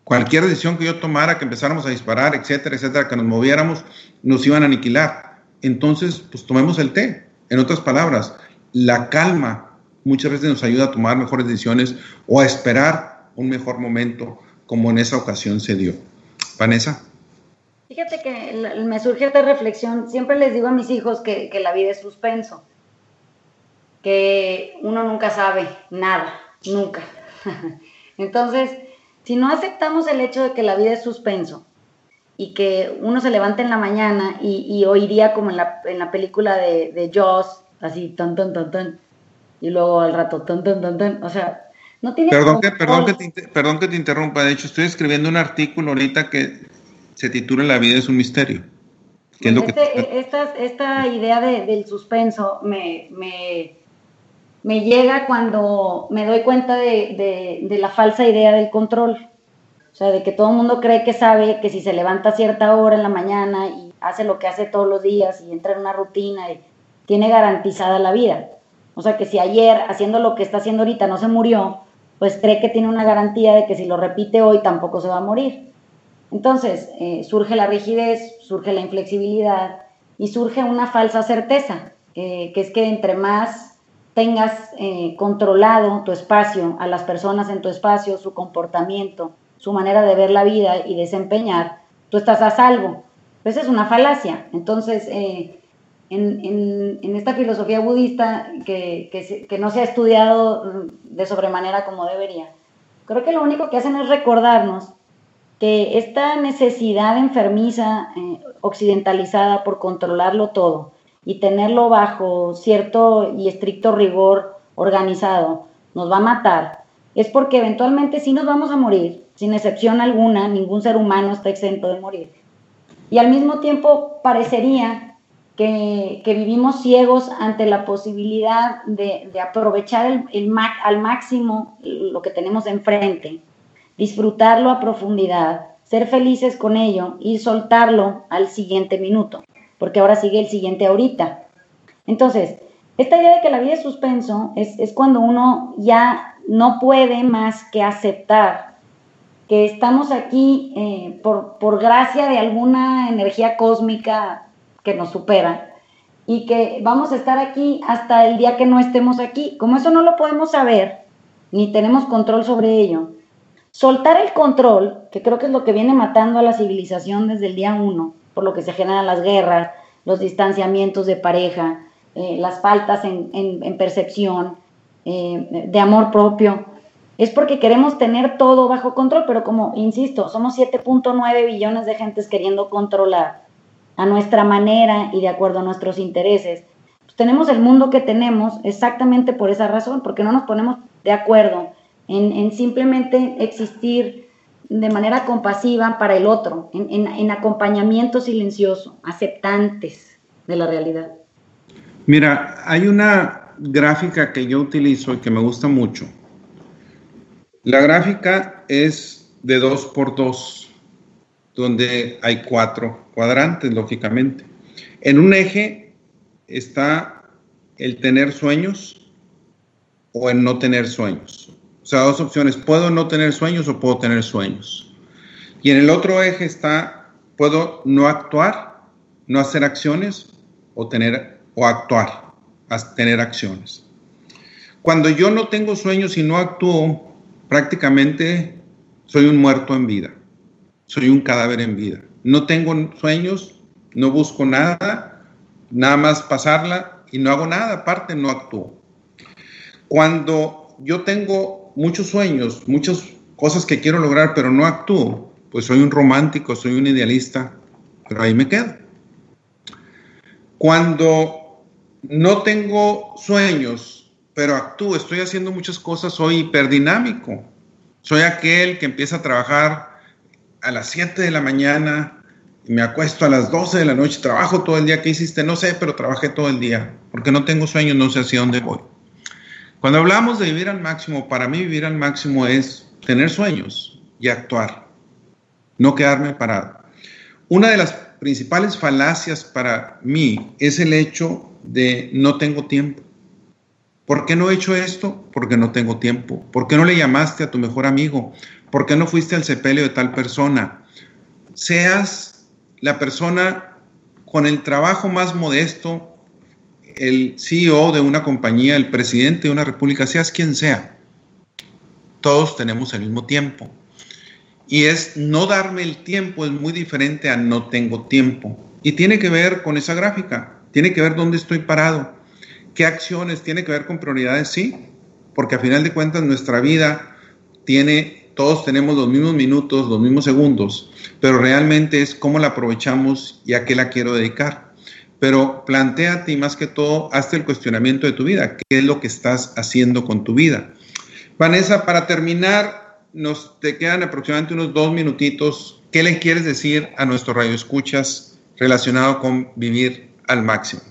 Cualquier decisión que yo tomara, que empezáramos a disparar, etcétera, etcétera, que nos moviéramos, nos iban a aniquilar. Entonces, pues tomemos el té. En otras palabras, la calma muchas veces nos ayuda a tomar mejores decisiones o a esperar un mejor momento, como en esa ocasión se dio. Vanessa. Fíjate que me surge esta reflexión, siempre les digo a mis hijos que, la vida es suspenso, que uno nunca sabe nada, nunca. <laughs> Entonces, si no aceptamos el hecho de que la vida es suspenso y que uno se levanta en la mañana y, oiría como en la, en la película de, de Jaws, así, ton, ton, ton, ton, y luego al rato, ton, ton, ton, ton, o sea, no tiene... Perdón que, perdón, que te, perdón que te interrumpa, de hecho estoy escribiendo un artículo ahorita que se titula La vida es un misterio. ¿Qué es lo que este, esta, esta, idea de, del suspenso me, me, me, llega cuando me doy cuenta de, de, la falsa idea del control. O sea, de que todo el mundo cree que sabe que si se levanta a cierta hora en la mañana y hace lo que hace todos los días y entra en una rutina, y tiene garantizada la vida. O sea, que si ayer haciendo lo que está haciendo ahorita no se murió, pues cree que tiene una garantía de que si lo repite hoy tampoco se va a morir. Entonces, eh, surge la rigidez, surge la inflexibilidad y surge una falsa certeza, eh, que es que entre más tengas eh, controlado tu espacio, a las personas en tu espacio, su comportamiento, su manera de ver la vida y desempeñar, tú estás a salvo. Esa es una falacia. Entonces, en, esta filosofía budista que, que no se ha estudiado de sobremanera como debería, creo que lo único que hacen es recordarnos que esta necesidad enfermiza, eh, occidentalizada por controlarlo todo y tenerlo bajo cierto y estricto rigor organizado, nos va a matar, es porque eventualmente sí nos vamos a morir, sin excepción alguna, ningún ser humano está exento de morir. Y al mismo tiempo parecería que, vivimos ciegos ante la posibilidad de, aprovechar el, al máximo lo que tenemos enfrente disfrutarlo a profundidad, ser felices con ello y soltarlo al siguiente minuto, porque ahora sigue el siguiente ahorita. Entonces, esta idea de que la vida es suspenso es, cuando uno ya no puede más que aceptar que estamos aquí eh, por, por gracia de alguna energía cósmica que nos supera y que vamos a estar aquí hasta el día que no estemos aquí. Como eso no lo podemos saber, ni tenemos control sobre ello, Soltar el control, que creo que es lo que viene matando a la civilización desde el día uno, por lo que se generan las guerras, los distanciamientos de pareja, eh, las faltas en, percepción, eh, de amor propio, es porque queremos tener todo bajo control, pero como insisto, somos 7.9 billones de gentes queriendo controlar a nuestra manera y de acuerdo a nuestros intereses. Pues tenemos el mundo que tenemos exactamente por esa razón, porque no nos ponemos de acuerdo en, simplemente existir de manera compasiva para el otro, en acompañamiento silencioso, aceptantes de la realidad. Mira, hay una gráfica que yo utilizo y que me gusta mucho. La gráfica es de 2 por 2, donde hay cuatro cuadrantes, lógicamente. En un eje está el tener sueños o el no tener sueños. O sea, dos opciones, puedo no tener sueños o puedo tener sueños. Y en el otro eje está, puedo no actuar, no hacer acciones o tener o actuar tener acciones. Cuando yo no tengo sueños y no actúo, prácticamente soy un muerto en vida, soy un cadáver en vida. No tengo sueños, no busco nada, nada más pasarla y no hago nada, aparte no actúo. Cuando yo tengo muchos sueños, muchas cosas que quiero lograr, pero no actúo, pues soy un romántico, soy un idealista, pero ahí me quedo. Cuando no tengo sueños, pero actúo, estoy haciendo muchas cosas, soy hiperdinámico. Soy aquel que empieza a trabajar a las 7 de la mañana y me acuesto a las 12 de la noche, trabajo todo el día. ¿Qué hiciste? No sé, pero trabajé todo el día, porque no tengo sueños, no sé hacia dónde voy. Cuando hablamos de vivir al máximo, para mí vivir al máximo es tener sueños y actuar, no quedarme parado. Una de las principales falacias para mí es el hecho de no tengo tiempo. ¿Por qué no he hecho esto? Porque no tengo tiempo. ¿Por qué no le llamaste a tu mejor amigo? ¿Por qué no fuiste al sepelio de tal persona? Seas la persona con el trabajo más modesto, el CEO de una compañía, el presidente de una república, seas quien sea. Todos tenemos el mismo tiempo. Y es no darme el tiempo es muy diferente a no tengo tiempo. Y tiene que ver con esa gráfica. Tiene que ver dónde estoy parado, qué acciones, tiene que ver con prioridades, sí, porque a final de cuentas nuestra vida tiene, todos tenemos los mismos minutos, los mismos segundos, pero realmente es cómo la aprovechamos y a qué la quiero dedicar. Pero planteate y más que todo, hazte el cuestionamiento de tu vida, qué es lo que estás haciendo con tu vida. Vanessa, para terminar, nos te quedan aproximadamente unos dos minutitos. ¿Qué le quieres decir a nuestro radio escuchas relacionado con vivir al máximo.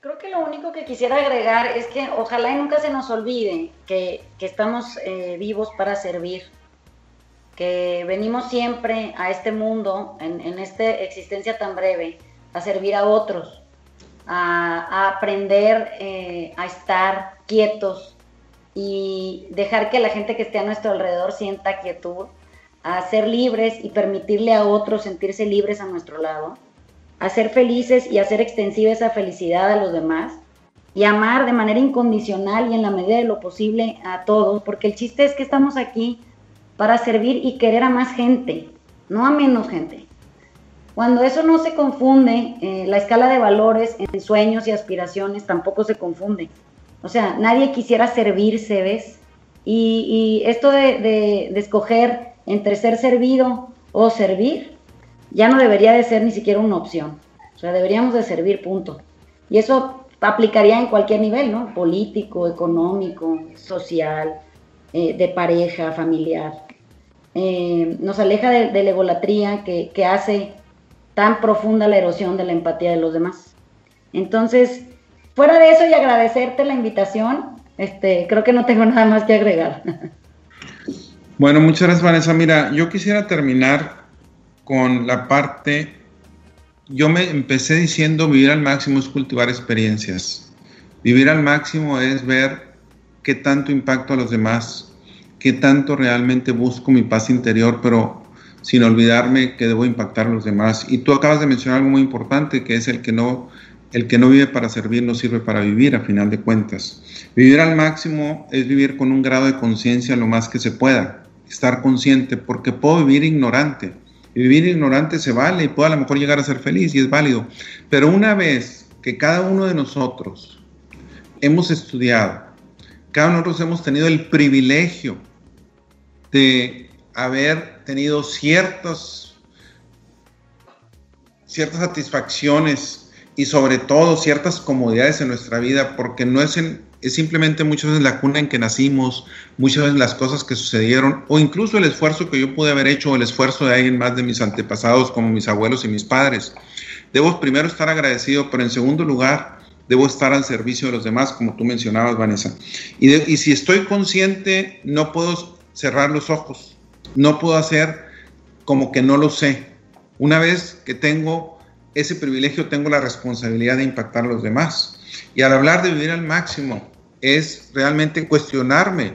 Creo que lo único que quisiera agregar es que ojalá y nunca se nos olvide que, estamos eh, vivos para servir, que venimos siempre a este mundo, en, esta existencia tan breve, a servir a otros, a, aprender eh, a estar quietos y dejar que la gente que esté a nuestro alrededor sienta quietud, a ser libres y permitirle a otros sentirse libres a nuestro lado a ser felices y hacer extensiva esa felicidad a los demás y amar de manera incondicional y en la medida de lo posible a todos, porque el chiste es que estamos aquí para servir y querer a más gente, no a menos gente. Cuando eso no se confunde, eh, la escala de valores en sueños y aspiraciones tampoco se confunde. O sea, nadie quisiera servirse, ¿ves? Y, esto de, escoger entre ser servido o servir, ya no debería de ser ni siquiera una opción. O sea, deberíamos de servir, punto. Y eso aplicaría en cualquier nivel, ¿no? Político, económico, social, eh, de pareja, familiar. Eh, nos aleja de, la egolatría que, hace tan profunda la erosión de la empatía de los demás. Entonces, fuera de eso y agradecerte la invitación, este, creo que no tengo <laughs> nada más que agregar. Bueno, muchas gracias Vanessa. Mira, yo quisiera terminar con la parte, yo me empecé diciendo vivir al máximo es cultivar experiencias. Vivir al máximo es ver qué tanto impacto a los demás, qué tanto realmente busco mi paz interior, pero sin olvidarme que debo impactar a los demás. Y tú acabas de mencionar algo muy importante, que es el que no, el que no vive para servir no sirve para vivir, a final de cuentas. Vivir al máximo es vivir con un grado de conciencia lo más que se pueda, estar consciente, porque puedo vivir ignorante vivir ignorante se vale y puede a lo mejor llegar a ser feliz y es válido. Pero una vez que cada uno de nosotros hemos estudiado, cada uno de nosotros hemos tenido el privilegio de haber tenido ciertas, ciertas satisfacciones y sobre todo ciertas comodidades en nuestra vida, porque no es, es simplemente muchas veces la cuna en que nacimos, muchas veces las cosas que sucedieron, o incluso el esfuerzo que yo pude haber hecho, o el esfuerzo de alguien más de mis antepasados, como mis abuelos y mis padres. Debo primero estar agradecido, pero en segundo lugar, debo estar al servicio de los demás, como tú mencionabas, Vanessa. Y, y si estoy consciente, no puedo cerrar los ojos, no puedo hacer como que no lo sé. Una vez que tengo ese privilegio, tengo la responsabilidad de impactar a los demás. Y al hablar de vivir al máximo, es realmente cuestionarme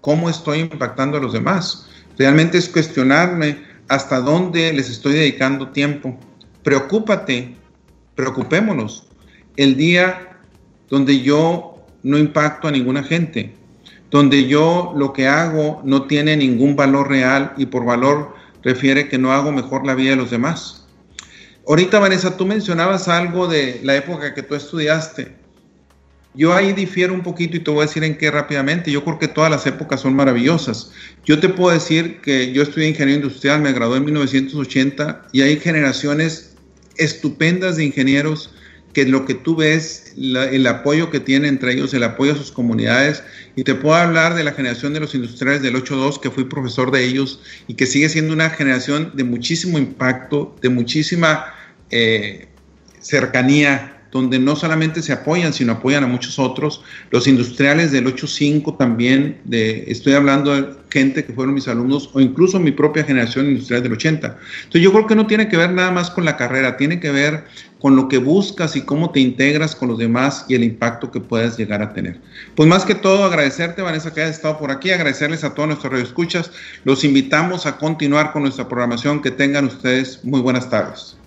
cómo estoy impactando a los demás. Realmente es cuestionarme hasta dónde les estoy dedicando tiempo. Preocúpate, preocupémonos. El día donde yo no impacto a ninguna gente, donde yo lo que hago no tiene ningún valor real y por valor refiere que no hago mejor la vida de los demás. Ahorita, Vanessa, tú mencionabas algo de la época que tú estudiaste. Yo ahí difiero un poquito y te voy a decir en qué rápidamente. Yo creo que todas las épocas son maravillosas. Yo te puedo decir que yo estudié ingeniero industrial, me gradué en 1980 y hay generaciones estupendas de ingenieros que lo que tú ves, el apoyo que tienen entre ellos, el apoyo a sus comunidades, y te puedo hablar de la generación de los industriales del 8.2, que fui profesor de ellos, y que sigue siendo una generación de muchísimo impacto, de muchísima eh, cercanía donde no solamente se apoyan, sino apoyan a muchos otros. Los industriales del 8.5 también, de, estoy hablando de gente que fueron mis alumnos o incluso mi propia generación industrial del 80. Entonces yo creo que no tiene que ver nada más con la carrera, tiene que ver con lo que buscas y cómo te integras con los demás y el impacto que puedes llegar a tener. Pues más que todo agradecerte, Vanessa, que hayas estado por aquí, agradecerles a todos nuestros radioescuchas. Los invitamos a continuar con nuestra programación. Que tengan ustedes muy buenas tardes.